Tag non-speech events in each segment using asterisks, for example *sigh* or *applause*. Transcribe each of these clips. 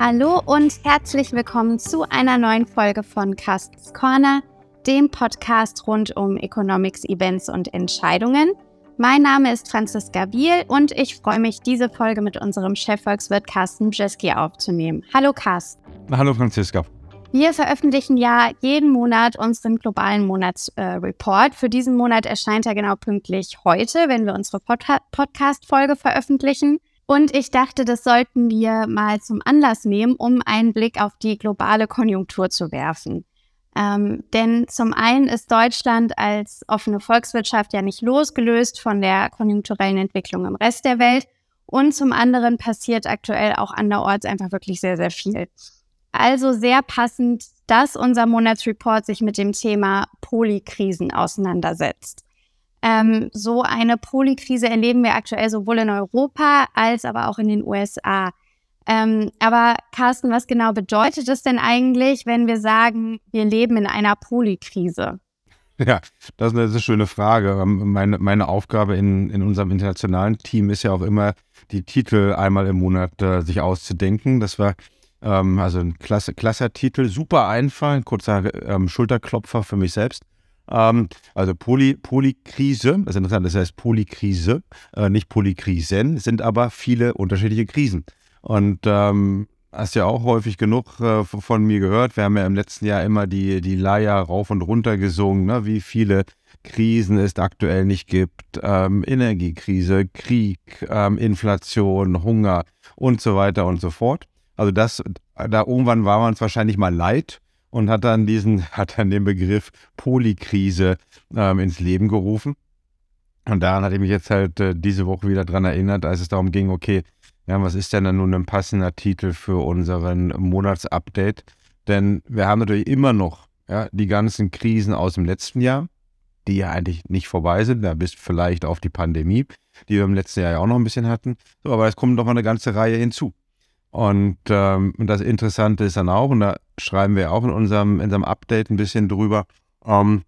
Hallo und herzlich willkommen zu einer neuen Folge von Carstens Corner, dem Podcast rund um Economics, Events und Entscheidungen. Mein Name ist Franziska Biel und ich freue mich, diese Folge mit unserem Chefvolkswirt Carsten Bjeski aufzunehmen. Hallo Carsten. Hallo Franziska. Wir veröffentlichen ja jeden Monat unseren globalen Monatsreport. Äh, Für diesen Monat erscheint er genau pünktlich heute, wenn wir unsere Pod Podcast-Folge veröffentlichen. Und ich dachte, das sollten wir mal zum Anlass nehmen, um einen Blick auf die globale Konjunktur zu werfen. Ähm, denn zum einen ist Deutschland als offene Volkswirtschaft ja nicht losgelöst von der konjunkturellen Entwicklung im Rest der Welt. Und zum anderen passiert aktuell auch anderorts einfach wirklich sehr, sehr viel. Also sehr passend, dass unser Monatsreport sich mit dem Thema Polykrisen auseinandersetzt. Ähm, so eine Polykrise erleben wir aktuell sowohl in Europa als aber auch in den USA. Ähm, aber Carsten, was genau bedeutet es denn eigentlich, wenn wir sagen, wir leben in einer Polykrise? Ja, das ist eine schöne Frage. Ähm, meine, meine Aufgabe in, in unserem internationalen Team ist ja auch immer, die Titel einmal im Monat äh, sich auszudenken. Das war ähm, also ein klasse, klasser Titel, super einfach, ein kurzer ähm, Schulterklopfer für mich selbst. Ähm, also Poly, Polykrise, das ist interessant, das heißt Polykrise, äh, nicht Polykrisen, sind aber viele unterschiedliche Krisen. Und ähm, hast ja auch häufig genug äh, von mir gehört. Wir haben ja im letzten Jahr immer die, die Leier rauf und runter gesungen, ne? wie viele Krisen es aktuell nicht gibt. Ähm, Energiekrise, Krieg, ähm, Inflation, Hunger und so weiter und so fort. Also das, da irgendwann war man es wahrscheinlich mal leid und hat dann diesen, *laughs* hat dann den Begriff Polykrise ähm, ins Leben gerufen. Und daran hatte ich mich jetzt halt äh, diese Woche wieder dran erinnert, als es darum ging, okay, ja, was ist denn dann nun ein passender Titel für unseren Monatsupdate? Denn wir haben natürlich immer noch ja, die ganzen Krisen aus dem letzten Jahr, die ja eigentlich nicht vorbei sind, da bis vielleicht auf die Pandemie, die wir im letzten Jahr ja auch noch ein bisschen hatten. So, aber es kommt noch mal eine ganze Reihe hinzu. Und ähm, das Interessante ist dann auch, und da schreiben wir auch in unserem, in unserem Update ein bisschen drüber, ähm,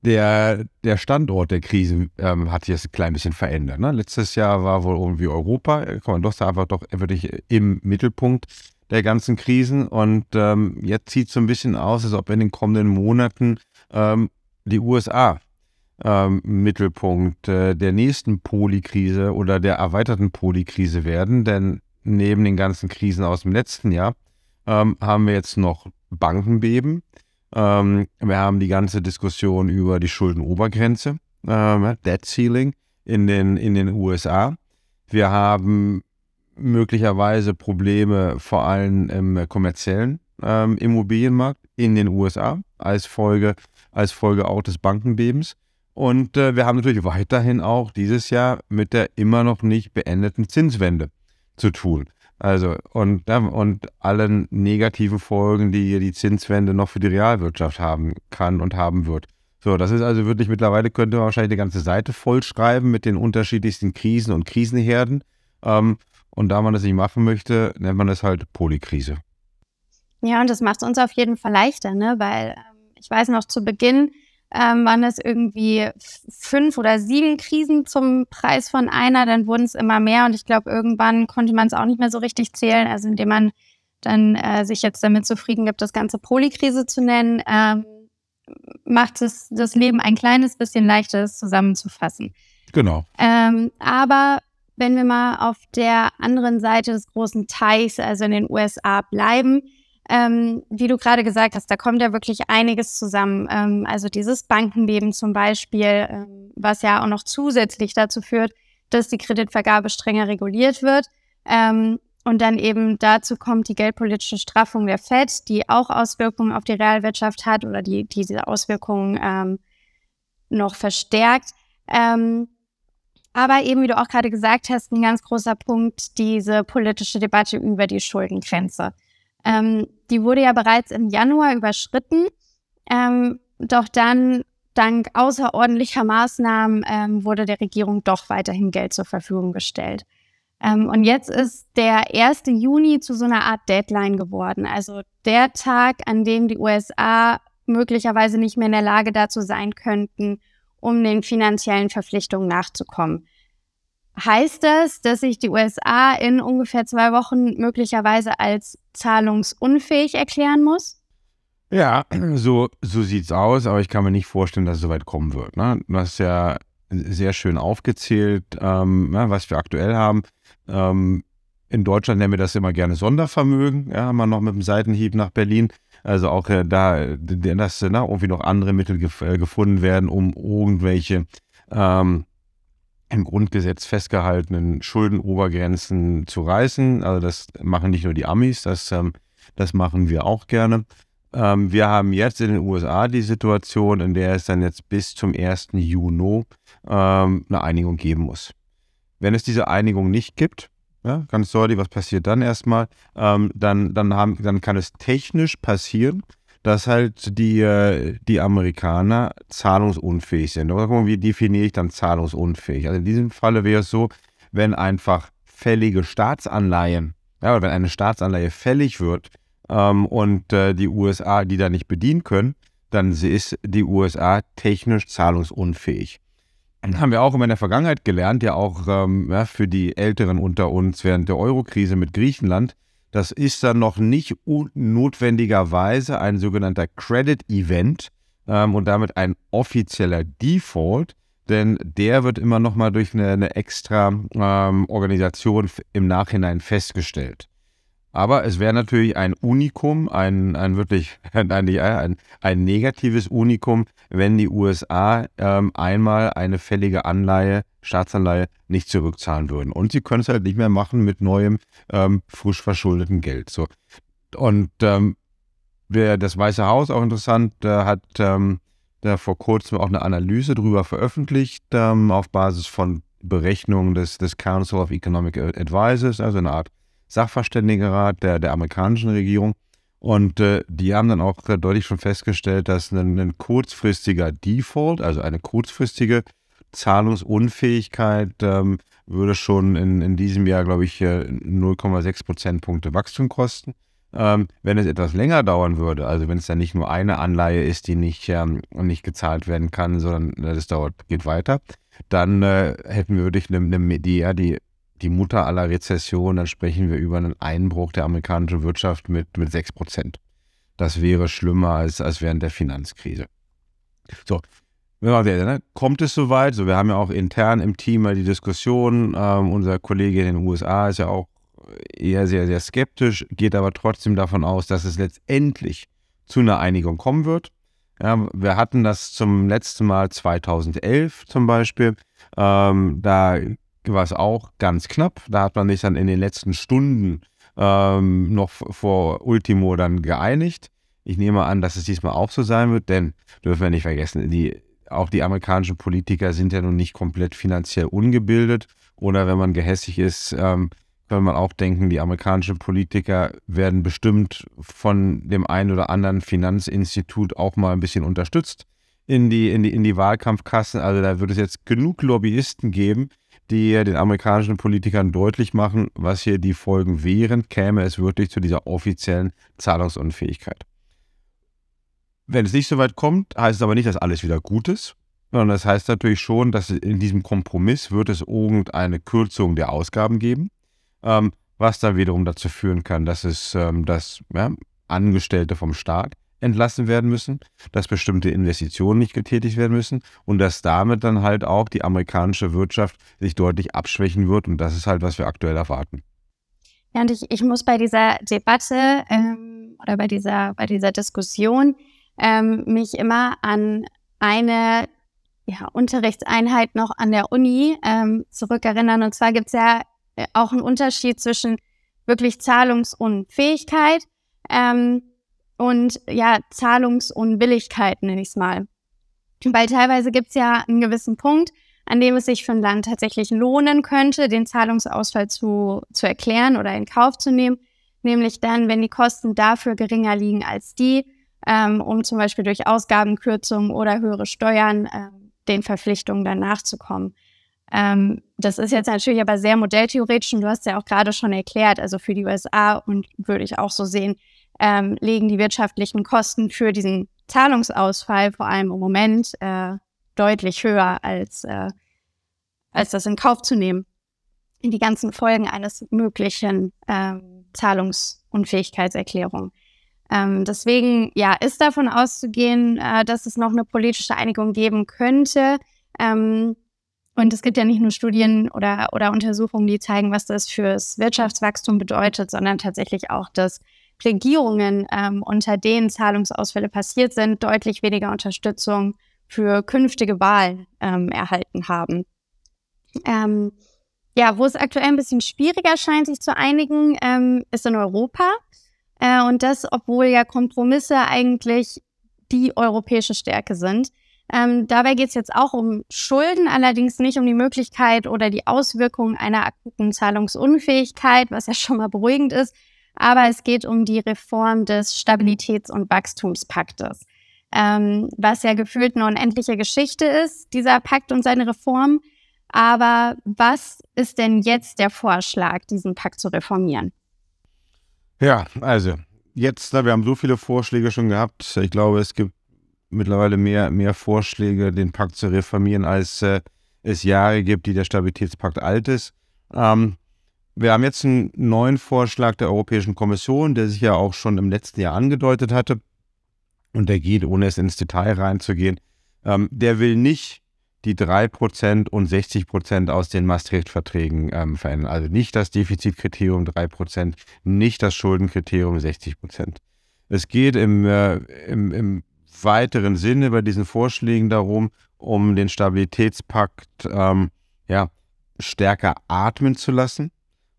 der, der Standort der Krise ähm, hat sich jetzt ein klein bisschen verändert. Ne? Letztes Jahr war wohl irgendwie Europa, kann man doch sagen, einfach doch wirklich im Mittelpunkt der ganzen Krisen. Und ähm, jetzt sieht es so ein bisschen aus, als ob in den kommenden Monaten ähm, die USA ähm, Mittelpunkt äh, der nächsten Polykrise oder der erweiterten Polykrise werden. Denn neben den ganzen Krisen aus dem letzten Jahr ähm, haben wir jetzt noch Bankenbeben. Ähm, wir haben die ganze Diskussion über die Schuldenobergrenze, ähm, Debt Ceiling in den, in den USA. Wir haben möglicherweise Probleme vor allem im kommerziellen ähm, Immobilienmarkt in den USA als Folge, als Folge auch des Bankenbebens. Und äh, wir haben natürlich weiterhin auch dieses Jahr mit der immer noch nicht beendeten Zinswende zu tun. Also, und, und allen negativen Folgen, die die Zinswende noch für die Realwirtschaft haben kann und haben wird. So, das ist also wirklich mittlerweile könnte man wahrscheinlich die ganze Seite vollschreiben mit den unterschiedlichsten Krisen und Krisenherden. Ähm, und da man das nicht machen möchte, nennt man es halt Polykrise. Ja, und das macht es uns auf jeden Fall leichter, ne? Weil ähm, ich weiß noch zu Beginn, ähm, waren es irgendwie fünf oder sieben Krisen zum Preis von einer, dann wurden es immer mehr und ich glaube, irgendwann konnte man es auch nicht mehr so richtig zählen, also indem man dann äh, sich jetzt damit zufrieden gibt, das Ganze Polykrise zu nennen, ähm, macht es das Leben ein kleines bisschen leichter, es zusammenzufassen. Genau. Ähm, aber wenn wir mal auf der anderen Seite des großen Teichs, also in den USA, bleiben, ähm, wie du gerade gesagt hast, da kommt ja wirklich einiges zusammen. Ähm, also dieses Bankenbeben zum Beispiel, ähm, was ja auch noch zusätzlich dazu führt, dass die Kreditvergabe strenger reguliert wird. Ähm, und dann eben dazu kommt die geldpolitische Straffung der FED, die auch Auswirkungen auf die Realwirtschaft hat oder die diese Auswirkungen ähm, noch verstärkt. Ähm, aber eben, wie du auch gerade gesagt hast, ein ganz großer Punkt, diese politische Debatte über die Schuldengrenze. Ähm, die wurde ja bereits im Januar überschritten, ähm, doch dann dank außerordentlicher Maßnahmen ähm, wurde der Regierung doch weiterhin Geld zur Verfügung gestellt. Ähm, und jetzt ist der 1. Juni zu so einer Art Deadline geworden, also der Tag, an dem die USA möglicherweise nicht mehr in der Lage dazu sein könnten, um den finanziellen Verpflichtungen nachzukommen. Heißt das, dass sich die USA in ungefähr zwei Wochen möglicherweise als zahlungsunfähig erklären muss? Ja, so, so sieht's aus, aber ich kann mir nicht vorstellen, dass es so weit kommen wird. Ne? Du hast ja sehr schön aufgezählt, ähm, ja, was wir aktuell haben. Ähm, in Deutschland nennen wir das immer gerne Sondervermögen, ja, wir noch mit dem Seitenhieb nach Berlin. Also auch äh, da, dass na, ne, irgendwie noch andere Mittel gef äh, gefunden werden, um irgendwelche ähm, im Grundgesetz festgehaltenen Schuldenobergrenzen zu reißen. Also das machen nicht nur die Amis, das, ähm, das machen wir auch gerne. Ähm, wir haben jetzt in den USA die Situation, in der es dann jetzt bis zum 1. Juni ähm, eine Einigung geben muss. Wenn es diese Einigung nicht gibt, ja, ganz sorry, was passiert dann erstmal? Dann, dann, haben, dann kann es technisch passieren, dass halt die, äh, die Amerikaner zahlungsunfähig sind. Aber wie definiere ich dann zahlungsunfähig? Also in diesem Falle wäre es so, wenn einfach fällige Staatsanleihen, ja, oder wenn eine Staatsanleihe fällig wird ähm, und äh, die USA die da nicht bedienen können, dann ist die USA technisch zahlungsunfähig. Dann haben wir auch immer in der Vergangenheit gelernt, ja auch ähm, ja, für die Älteren unter uns während der Eurokrise mit Griechenland, das ist dann noch nicht notwendigerweise ein sogenannter Credit Event ähm, und damit ein offizieller Default, denn der wird immer noch mal durch eine, eine extra ähm, Organisation im Nachhinein festgestellt. Aber es wäre natürlich ein Unikum, ein, ein wirklich *laughs* ein, ein, ein negatives Unikum, wenn die USA ähm, einmal eine fällige Anleihe, Staatsanleihe, nicht zurückzahlen würden. Und sie können es halt nicht mehr machen mit neuem, ähm, frisch verschuldeten Geld. So. Und ähm, das Weiße Haus, auch interessant, hat ähm, da vor kurzem auch eine Analyse darüber veröffentlicht, ähm, auf Basis von Berechnungen des, des Council of Economic Advisors, also eine Art Sachverständigenrat der, der amerikanischen Regierung. Und äh, die haben dann auch deutlich schon festgestellt, dass ein, ein, kurzfristiger Default, also eine kurzfristige Zahlungsunfähigkeit, ähm, würde schon in, in diesem Jahr, glaube ich, 0,6 Prozentpunkte Wachstum kosten. Ähm, wenn es etwas länger dauern würde, also wenn es dann nicht nur eine Anleihe ist, die nicht, ähm, nicht gezahlt werden kann, sondern das dauert, geht weiter, dann äh, hätten wir wirklich eine, eine, die, die die Mutter aller Rezessionen, dann sprechen wir über einen Einbruch der amerikanischen Wirtschaft mit, mit 6 Prozent. Das wäre schlimmer als, als während der Finanzkrise. So, ne, kommt es soweit? So, wir haben ja auch intern im Team mal die Diskussion. Ähm, unser Kollege in den USA ist ja auch eher sehr, sehr skeptisch, geht aber trotzdem davon aus, dass es letztendlich zu einer Einigung kommen wird. Ja, wir hatten das zum letzten Mal 2011 zum Beispiel. Ähm, da war es auch ganz knapp. Da hat man sich dann in den letzten Stunden ähm, noch vor Ultimo dann geeinigt. Ich nehme an, dass es diesmal auch so sein wird, denn dürfen wir nicht vergessen, die, auch die amerikanischen Politiker sind ja nun nicht komplett finanziell ungebildet. Oder wenn man gehässig ist, ähm, kann man auch denken, die amerikanischen Politiker werden bestimmt von dem einen oder anderen Finanzinstitut auch mal ein bisschen unterstützt in die, in die, in die Wahlkampfkassen. Also da wird es jetzt genug Lobbyisten geben, die den amerikanischen Politikern deutlich machen, was hier die Folgen wären, käme es wirklich zu dieser offiziellen Zahlungsunfähigkeit. Wenn es nicht so weit kommt, heißt es aber nicht, dass alles wieder gut ist, sondern das heißt natürlich schon, dass in diesem Kompromiss wird es irgendeine Kürzung der Ausgaben geben, ähm, was dann wiederum dazu führen kann, dass es ähm, dass, ja, Angestellte vom Staat entlassen werden müssen, dass bestimmte Investitionen nicht getätigt werden müssen und dass damit dann halt auch die amerikanische Wirtschaft sich deutlich abschwächen wird. Und das ist halt, was wir aktuell erwarten. Ja, und ich, ich muss bei dieser Debatte ähm, oder bei dieser, bei dieser Diskussion ähm, mich immer an eine ja, Unterrichtseinheit noch an der Uni ähm, zurückerinnern. Und zwar gibt es ja äh, auch einen Unterschied zwischen wirklich Zahlungsunfähigkeit ähm, und ja, Zahlungsunwilligkeit, nenne ich es mal. Weil teilweise gibt es ja einen gewissen Punkt, an dem es sich für ein Land tatsächlich lohnen könnte, den Zahlungsausfall zu, zu erklären oder in Kauf zu nehmen. Nämlich dann, wenn die Kosten dafür geringer liegen als die, ähm, um zum Beispiel durch Ausgabenkürzungen oder höhere Steuern ähm, den Verpflichtungen dann nachzukommen. Ähm, das ist jetzt natürlich aber sehr modelltheoretisch und du hast ja auch gerade schon erklärt, also für die USA und würde ich auch so sehen, ähm, legen die wirtschaftlichen Kosten für diesen Zahlungsausfall vor allem im Moment äh, deutlich höher, als, äh, als das in Kauf zu nehmen die ganzen Folgen eines möglichen ähm, Zahlungsunfähigkeitserklärung. Ähm, deswegen, ja, ist davon auszugehen, äh, dass es noch eine politische Einigung geben könnte. Ähm, und es gibt ja nicht nur Studien oder, oder Untersuchungen, die zeigen, was das fürs Wirtschaftswachstum bedeutet, sondern tatsächlich auch, dass Regierungen, ähm, unter denen Zahlungsausfälle passiert sind, deutlich weniger Unterstützung für künftige Wahlen ähm, erhalten haben. Ähm, ja, wo es aktuell ein bisschen schwieriger scheint, sich zu einigen, ähm, ist in Europa. Äh, und das, obwohl ja Kompromisse eigentlich die europäische Stärke sind. Ähm, dabei geht es jetzt auch um Schulden, allerdings nicht um die Möglichkeit oder die Auswirkungen einer akuten Zahlungsunfähigkeit, was ja schon mal beruhigend ist. Aber es geht um die Reform des Stabilitäts- und Wachstumspaktes, ähm, was ja gefühlt eine unendliche Geschichte ist, dieser Pakt und seine Reform. Aber was ist denn jetzt der Vorschlag, diesen Pakt zu reformieren? Ja, also jetzt, wir haben so viele Vorschläge schon gehabt. Ich glaube, es gibt mittlerweile mehr, mehr Vorschläge, den Pakt zu reformieren, als äh, es Jahre gibt, die der Stabilitätspakt alt ist. Ähm, wir haben jetzt einen neuen Vorschlag der Europäischen Kommission, der sich ja auch schon im letzten Jahr angedeutet hatte. Und der geht, ohne es ins Detail reinzugehen, ähm, der will nicht die 3% und 60% aus den Maastricht-Verträgen ähm, verändern. Also nicht das Defizitkriterium 3%, nicht das Schuldenkriterium 60%. Es geht im, äh, im, im weiteren Sinne bei diesen Vorschlägen darum, um den Stabilitätspakt ähm, ja, stärker atmen zu lassen,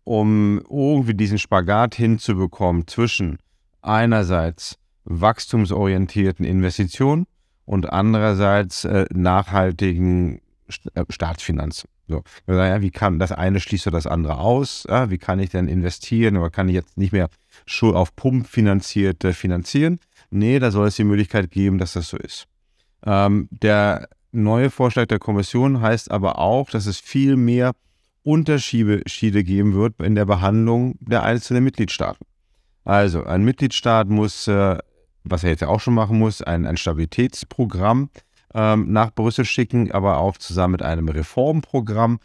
um irgendwie diesen Spagat hinzubekommen zwischen einerseits wachstumsorientierten Investitionen und andererseits äh, nachhaltigen äh, Staatsfinanzen. So, ja, wie kann das eine schließt das andere aus? Ja, wie kann ich denn investieren? Oder kann ich jetzt nicht mehr auf Pump finanziert äh, finanzieren? Nee, da soll es die Möglichkeit geben, dass das so ist. Ähm, der neue Vorschlag der Kommission heißt aber auch, dass es viel mehr Unterschiede geben wird in der Behandlung der einzelnen Mitgliedstaaten. Also ein Mitgliedstaat muss, äh, was er jetzt ja auch schon machen muss, ein, ein Stabilitätsprogramm ähm, nach Brüssel schicken, aber auch zusammen mit einem Reformprogramm,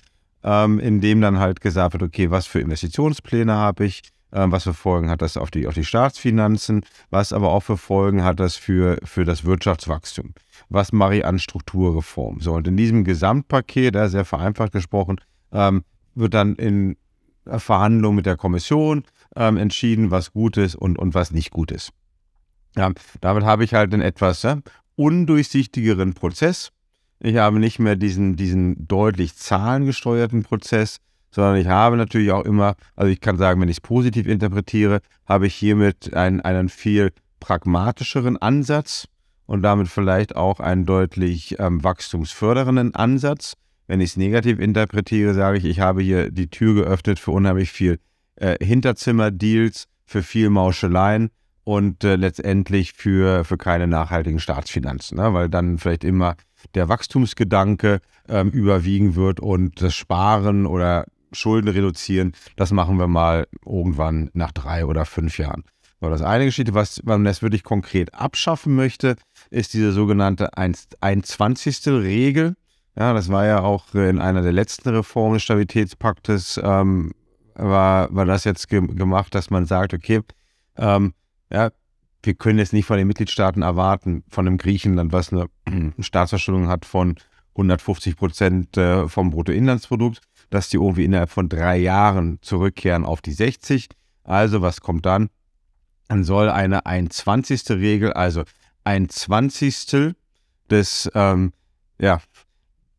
ähm, in dem dann halt gesagt wird, okay, was für Investitionspläne habe ich, ähm, was für Folgen hat das auf die, auf die Staatsfinanzen, was aber auch für Folgen hat das für, für das Wirtschaftswachstum. Was mache ich an Strukturreform? So, und in diesem Gesamtpaket, da sehr vereinfacht gesprochen, ähm, wird dann in Verhandlungen mit der Kommission ähm, entschieden, was gut ist und, und was nicht gut ist. Ja, damit habe ich halt einen etwas ja, undurchsichtigeren Prozess. Ich habe nicht mehr diesen, diesen deutlich zahlengesteuerten Prozess, sondern ich habe natürlich auch immer, also ich kann sagen, wenn ich es positiv interpretiere, habe ich hiermit einen, einen viel pragmatischeren Ansatz und damit vielleicht auch einen deutlich ähm, wachstumsfördernden Ansatz. Wenn ich es negativ interpretiere, sage ich, ich habe hier die Tür geöffnet für unheimlich viel äh, Hinterzimmerdeals, für viel Mauscheleien und äh, letztendlich für, für keine nachhaltigen Staatsfinanzen, ne? weil dann vielleicht immer der Wachstumsgedanke ähm, überwiegen wird und das Sparen oder Schulden reduzieren, das machen wir mal irgendwann nach drei oder fünf Jahren. So, das eine Geschichte, was man das wirklich konkret abschaffen möchte, ist diese sogenannte 1 regel Ja, das war ja auch in einer der letzten Reformen des Stabilitätspaktes, ähm, war, war das jetzt ge gemacht, dass man sagt, okay, ähm, ja, wir können jetzt nicht von den Mitgliedstaaten erwarten, von einem Griechenland, was eine *clears throat* Staatsverschuldung hat von 150 Prozent äh, vom Bruttoinlandsprodukt, dass die irgendwie innerhalb von drei Jahren zurückkehren auf die 60. Also was kommt dann? Dann soll eine 1 Regel, also ein Zwanzigstel des, ähm, ja,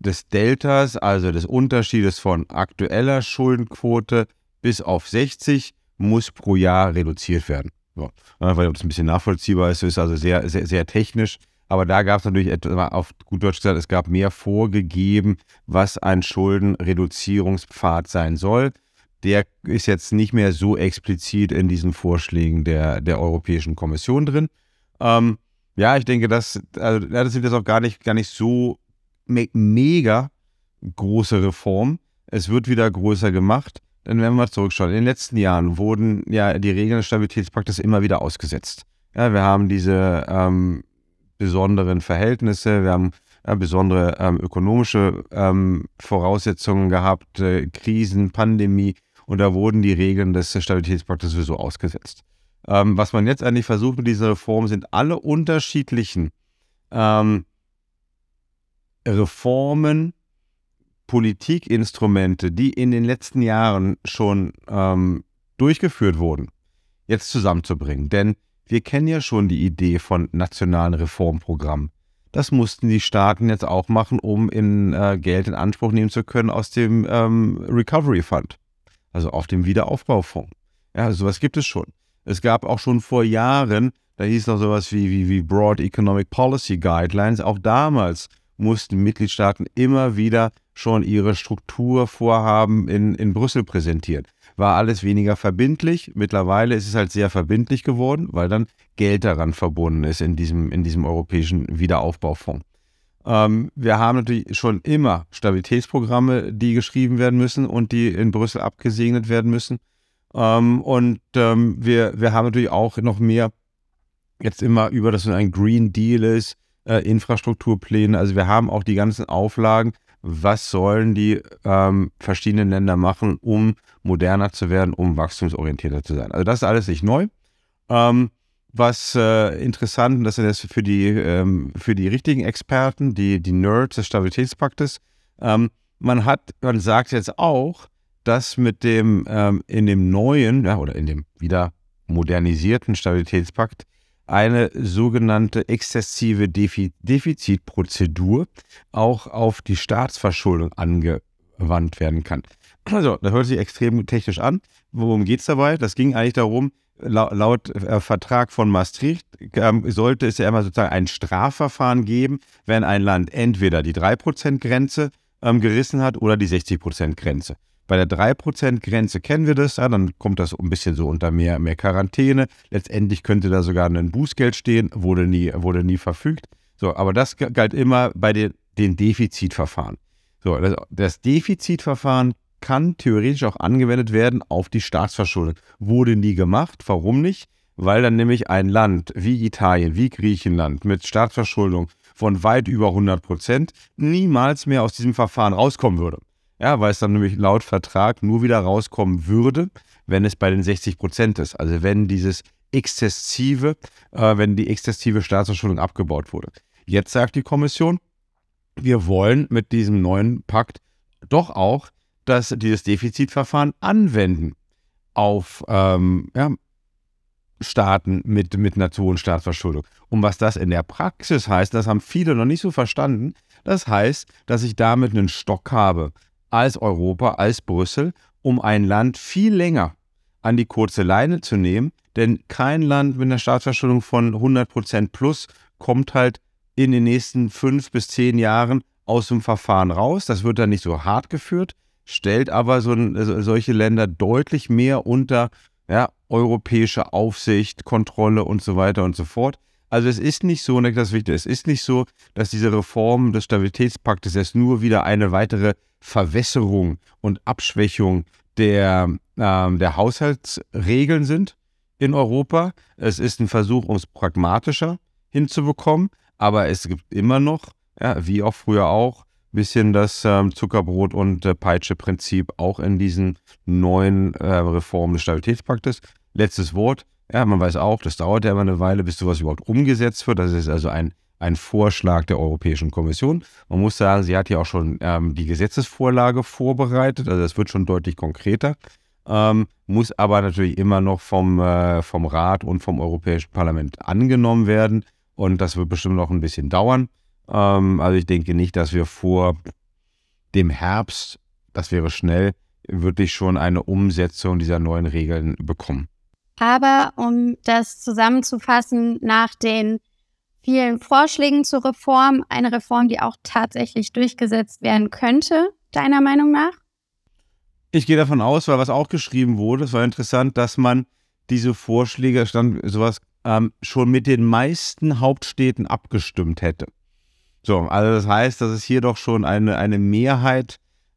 des Deltas, also des Unterschiedes von aktueller Schuldenquote bis auf 60, muss pro Jahr reduziert werden. So. Weil das ein bisschen nachvollziehbar ist, ist also sehr, sehr, sehr technisch. Aber da gab es natürlich etwa auf gut Deutsch gesagt, es gab mehr vorgegeben, was ein Schuldenreduzierungspfad sein soll. Der ist jetzt nicht mehr so explizit in diesen Vorschlägen der, der Europäischen Kommission drin. Ähm, ja, ich denke, das, also, das sind jetzt auch gar nicht, gar nicht so me mega große Reformen. Es wird wieder größer gemacht. Dann werden wir zurückschauen. In den letzten Jahren wurden ja die Regeln des Stabilitätspaktes immer wieder ausgesetzt. Ja, wir haben diese ähm, besonderen Verhältnisse. Wir haben ja, besondere ähm, ökonomische ähm, Voraussetzungen gehabt, äh, Krisen, Pandemie und da wurden die Regeln des Stabilitätspaktes sowieso ausgesetzt. Ähm, was man jetzt eigentlich versucht mit dieser Reform sind alle unterschiedlichen ähm, Reformen, Politikinstrumente, die in den letzten Jahren schon ähm, durchgeführt wurden, jetzt zusammenzubringen. Denn wir kennen ja schon die Idee von nationalen Reformprogrammen. Das mussten die Staaten jetzt auch machen, um in, äh, Geld in Anspruch nehmen zu können aus dem ähm, Recovery Fund, also auf dem Wiederaufbaufonds. Ja, sowas gibt es schon. Es gab auch schon vor Jahren, da hieß noch sowas wie, wie, wie Broad Economic Policy Guidelines. Auch damals mussten Mitgliedstaaten immer wieder schon ihre Strukturvorhaben in, in Brüssel präsentieren. War alles weniger verbindlich. Mittlerweile ist es halt sehr verbindlich geworden, weil dann Geld daran verbunden ist in diesem, in diesem europäischen Wiederaufbaufonds. Ähm, wir haben natürlich schon immer Stabilitätsprogramme, die geschrieben werden müssen und die in Brüssel abgesegnet werden müssen. Ähm, und ähm, wir, wir haben natürlich auch noch mehr jetzt immer über, dass es ein Green Deal ist, äh, Infrastrukturpläne. Also wir haben auch die ganzen Auflagen, was sollen die ähm, verschiedenen Länder machen, um moderner zu werden, um wachstumsorientierter zu sein. Also das ist alles nicht neu. Ähm, was äh, interessant, und das ist jetzt für die, ähm, für die richtigen Experten, die, die Nerds des Stabilitätspaktes, ähm, man hat, man sagt jetzt auch, dass mit dem ähm, in dem neuen, ja, oder in dem wieder modernisierten Stabilitätspakt eine sogenannte exzessive Defi Defizitprozedur auch auf die Staatsverschuldung angewandt werden kann. Also, das hört sich extrem technisch an. Worum geht es dabei? Das ging eigentlich darum, laut, laut äh, Vertrag von Maastricht ähm, sollte es ja immer sozusagen ein Strafverfahren geben, wenn ein Land entweder die 3%-Grenze ähm, gerissen hat oder die 60%-Grenze. Bei der 3%-Grenze kennen wir das, ja, dann kommt das ein bisschen so unter mehr, mehr Quarantäne. Letztendlich könnte da sogar ein Bußgeld stehen, wurde nie, wurde nie verfügt. So, aber das galt immer bei den, den Defizitverfahren. So, das, das Defizitverfahren kann theoretisch auch angewendet werden auf die Staatsverschuldung. Wurde nie gemacht. Warum nicht? Weil dann nämlich ein Land wie Italien, wie Griechenland mit Staatsverschuldung von weit über 100 Prozent niemals mehr aus diesem Verfahren rauskommen würde. Ja, weil es dann nämlich laut Vertrag nur wieder rauskommen würde, wenn es bei den 60 Prozent ist. Also wenn dieses exzessive, äh, wenn die exzessive Staatsverschuldung abgebaut wurde. Jetzt sagt die Kommission, wir wollen mit diesem neuen Pakt doch auch das, dieses Defizitverfahren anwenden auf ähm, ja, Staaten mit, mit einer hohen Staatsverschuldung. Und was das in der Praxis heißt, das haben viele noch nicht so verstanden. Das heißt, dass ich damit einen Stock habe, als Europa, als Brüssel, um ein Land viel länger an die kurze Leine zu nehmen. Denn kein Land mit einer Staatsverschuldung von 100% plus kommt halt in den nächsten fünf bis zehn Jahren aus dem Verfahren raus. Das wird dann nicht so hart geführt, stellt aber so, solche Länder deutlich mehr unter ja, europäische Aufsicht, Kontrolle und so weiter und so fort. Also es ist nicht so, das Wichtige, es ist nicht so, dass diese Reform des Stabilitätspaktes jetzt nur wieder eine weitere Verwässerung und Abschwächung der, äh, der Haushaltsregeln sind in Europa. Es ist ein Versuch, es pragmatischer hinzubekommen, aber es gibt immer noch, ja, wie auch früher auch, ein bisschen das ähm, Zuckerbrot- und äh, Peitsche-Prinzip auch in diesen neuen äh, Reformen des Stabilitätspaktes. Letztes Wort. Ja, man weiß auch, das dauert ja immer eine Weile, bis sowas überhaupt umgesetzt wird. Das ist also ein ein Vorschlag der Europäischen Kommission. Man muss sagen, sie hat ja auch schon ähm, die Gesetzesvorlage vorbereitet, also das wird schon deutlich konkreter, ähm, muss aber natürlich immer noch vom, äh, vom Rat und vom Europäischen Parlament angenommen werden und das wird bestimmt noch ein bisschen dauern. Ähm, also ich denke nicht, dass wir vor dem Herbst, das wäre schnell, wirklich schon eine Umsetzung dieser neuen Regeln bekommen. Aber um das zusammenzufassen, nach den vielen Vorschlägen zur Reform. Eine Reform, die auch tatsächlich durchgesetzt werden könnte, deiner Meinung nach? Ich gehe davon aus, weil was auch geschrieben wurde, es war interessant, dass man diese Vorschläge stand sowas ähm, schon mit den meisten Hauptstädten abgestimmt hätte. So, also das heißt, dass es hier doch schon eine, eine Mehrheit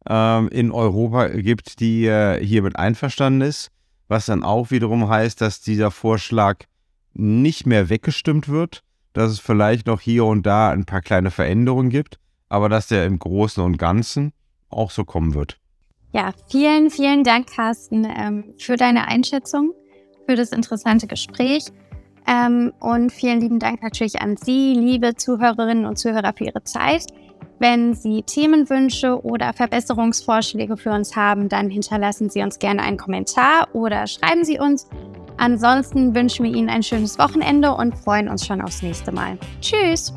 ähm, in Europa gibt, die äh, hiermit einverstanden ist, was dann auch wiederum heißt, dass dieser Vorschlag nicht mehr weggestimmt wird, dass es vielleicht noch hier und da ein paar kleine Veränderungen gibt, aber dass der im Großen und Ganzen auch so kommen wird. Ja, vielen, vielen Dank, Carsten, ähm, für deine Einschätzung, für das interessante Gespräch. Ähm, und vielen lieben Dank natürlich an Sie, liebe Zuhörerinnen und Zuhörer, für Ihre Zeit. Wenn Sie Themenwünsche oder Verbesserungsvorschläge für uns haben, dann hinterlassen Sie uns gerne einen Kommentar oder schreiben Sie uns. Ansonsten wünschen wir Ihnen ein schönes Wochenende und freuen uns schon aufs nächste Mal. Tschüss!